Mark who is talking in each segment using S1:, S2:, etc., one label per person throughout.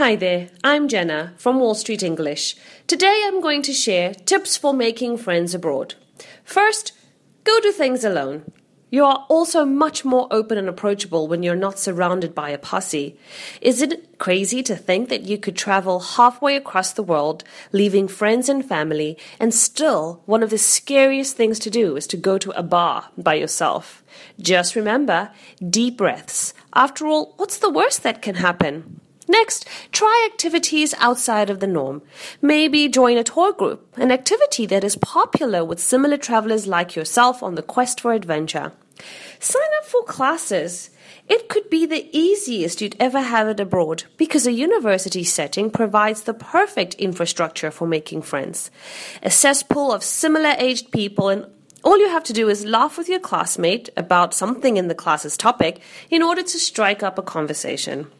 S1: Hi there, I'm Jenna from Wall Street English. Today I'm going to share tips for making friends abroad. First, go do things alone. You are also much more open and approachable when you're not surrounded by a posse. Is it crazy to think that you could travel halfway across the world, leaving friends and family, and still one of the scariest things to do is to go to a bar by yourself? Just remember deep breaths. After all, what's the worst that can happen? Next, try activities outside of the norm. Maybe join a tour group, an activity that is popular with similar travelers like yourself on the quest for adventure. Sign up for classes. It could be the easiest you'd ever have it abroad because a university setting provides the perfect infrastructure for making friends. A cesspool of similar aged people and all you have to do is laugh with your classmate about something in the class's topic in order to strike up a conversation.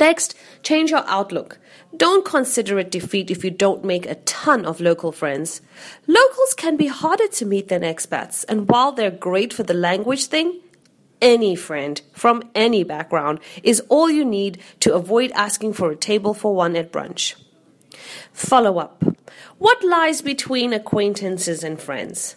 S1: Next, change your outlook. Don't consider it defeat if you don't make a ton of local friends. Locals can be harder to meet than expats, and while they're great for the language thing, any friend from any background is all you need to avoid asking for a table for one at brunch. Follow up. What lies between acquaintances and friends?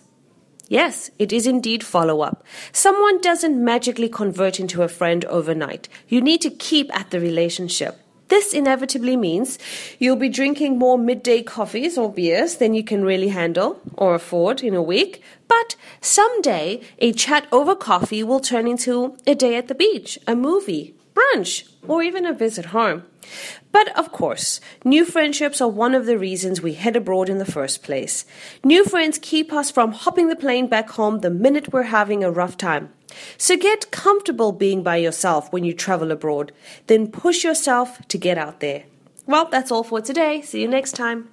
S1: Yes, it is indeed follow up. Someone doesn't magically convert into a friend overnight. You need to keep at the relationship. This inevitably means you'll be drinking more midday coffees or beers than you can really handle or afford in a week. But someday, a chat over coffee will turn into a day at the beach, a movie, brunch, or even a visit home. But of course, new friendships are one of the reasons we head abroad in the first place. New friends keep us from hopping the plane back home the minute we're having a rough time. So get comfortable being by yourself when you travel abroad, then push yourself to get out there. Well, that's all for today. See you next time.